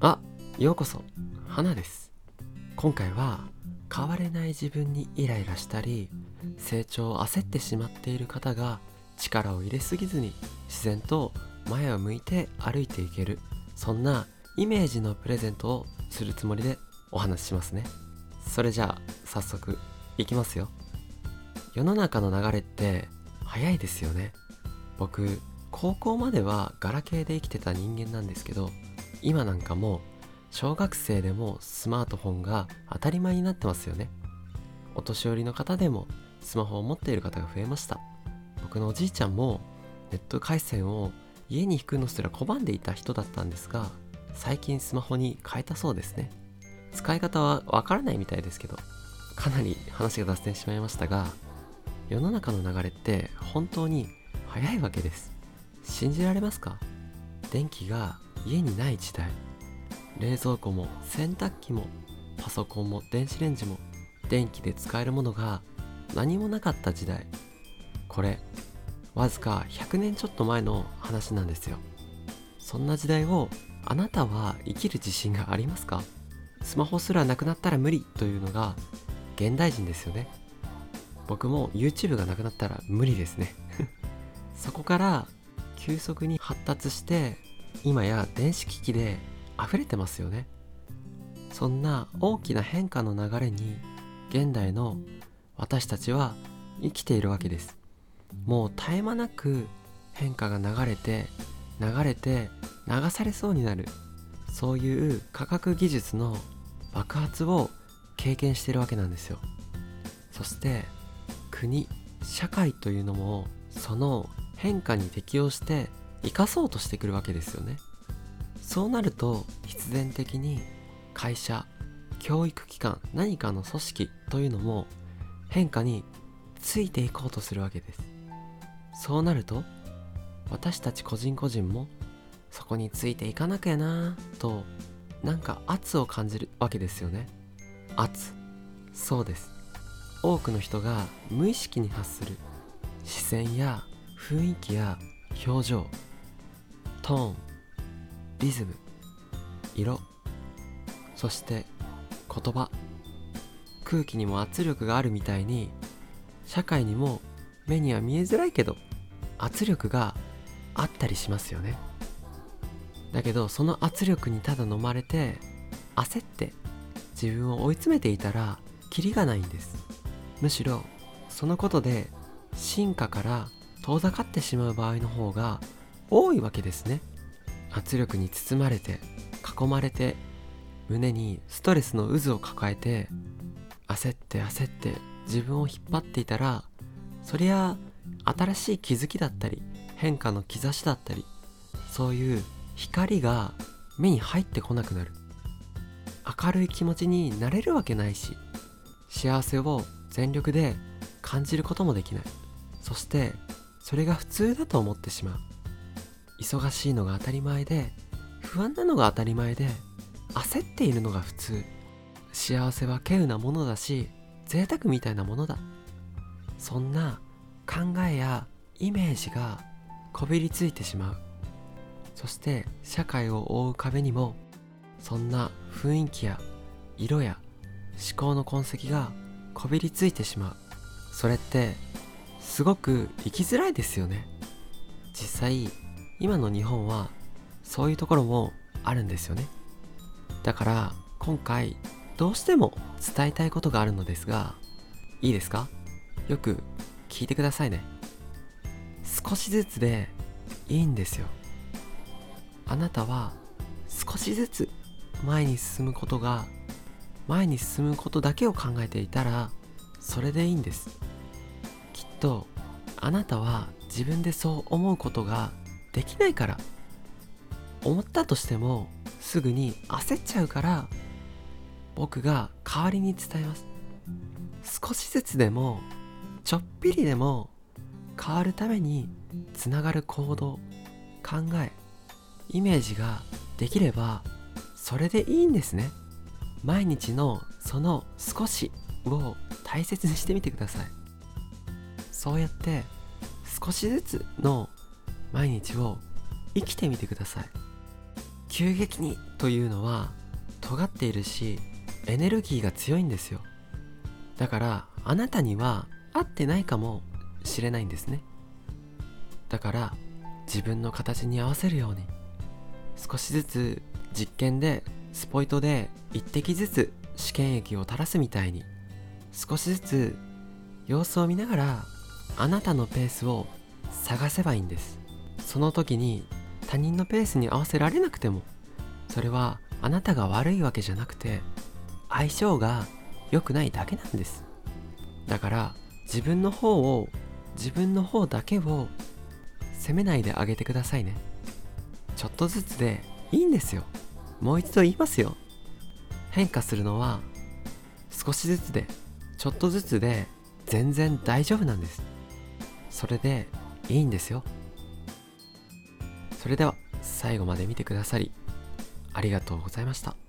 あようこそ。花です。今回は変われない自分にイライラしたり成長を焦ってしまっている方が力を入れすぎずに自然と前を向いて歩いていけるそんなイメージのプレゼントをするつもりでお話ししますね。それじゃあ早速いきますよ。世の中の流れって早いですよね。僕高校まではガラケーで生きてた人間なんですけど今なんかも小学生でもスマートフォンが当たり前になってますよね。お年寄りの方でもスマホを持っている方が増えました。僕のおじいちゃんもネット回線を家に引くのすら拒んでいた人だったんですが最近スマホに変えたそうですね。使い方はわからないみたいですけどかなり話が脱線してしまいましたが世の中の流れって本当に早いわけです。信じられますか？電気が家にない時代。冷蔵庫も洗濯機もパソコンも電子レンジも電気で使えるものが何もなかった時代。これわずか100年ちょっと前の話なんですよ。そんな時代をあなたは生きる自信がありますか？スマホすらなくなったら無理というのが現代人ですよね。僕も YouTube がなくなったら無理ですね。そこから急速に発達して今や電子機器で溢れてますよね。そんな大きな変化の流れに現代の私たちは生きているわけです。もう絶え間なく変化が流れて流れて流されそうになる。そういう科学技術の爆発を経験しているわけなんですよ。そして国社会というのもその変化に適応して生かそうとしてくるわけですよね。そうなると必然的に会社教育機関何かの組織というのも変化についていこうとするわけです。そうなると私たち個人個人もそこについていかなきゃなとなんか圧を感じるわけですよね。圧。そうです。多くの人が無意識に発する視線や雰囲気や表情トーンリズム色そして言葉。空気にも圧力があるみたいに社会にも目には見えづらいけど圧力があったりしますよね。だけどその圧力にただ飲まれて焦って自分を追い詰めていたらキリがないんです。むしろそのことで進化から遠ざかってしまう場合の方が多いわけですね。圧力に包まれて囲まれて胸にストレスの渦を抱えて焦って焦って自分を引っ張っていたらそりゃ新しい気づきだったり変化の兆しだったりそういう光が目に入ってこなくなる。明るい気持ちになれるわけないし幸せを全力で感じることもできない。そしてそれが普通だと思ってしまう。忙しいのが当たり前で不安なのが当たり前で焦っているのが普通。幸せは稀有なものだし贅沢みたいなものだ。そんな考えやイメージがこびりついてしまう。そして社会を覆う壁にもそんな雰囲気や色や思考の痕跡がこびりついてしまう。それってすごく生きづらいですよね。実際今の日本はそういうところもあるんですよね。だから今回どうしても伝えたいことがあるのですがいいですか？よく聞いてくださいね。少しずつでいいんですよ。あなたは少しずつ前に進むことが前に進むことだけを考えていたらそれでいいんです。きっとあなたは自分でそう思うことができないから思ったとしてもすぐに焦っちゃうから僕が代わりに伝えます。少しずつでもちょっぴりでも変わるためにつながる行動考えイメージができればそれでいいんですね。毎日のその少しを大切にしてみてください。そうやって少しずつの毎日を生きてみてください。急激にというのは尖っているしエネルギーが強いんですよ。だからあなたには合ってないかもしれないんですね。だから自分の形に合わせるように少しずつ実験でスポイトで一滴ずつ試験液を垂らすみたいに少しずつ様子を見ながらあなたのペースを探せばいいんです。その時に他人のペースに合わせられなくてもそれはあなたが悪いわけじゃなくて相性が良くないだけなんです。だから自分の方を自分の方だけを責めないであげてくださいね。ちょっとずつでいいんですよ。もう一度言いますよ。変化するのは少しずつでちょっとずつで全然大丈夫なんです。それでいいんですよ。それでは最後まで見てくださりありがとうございました。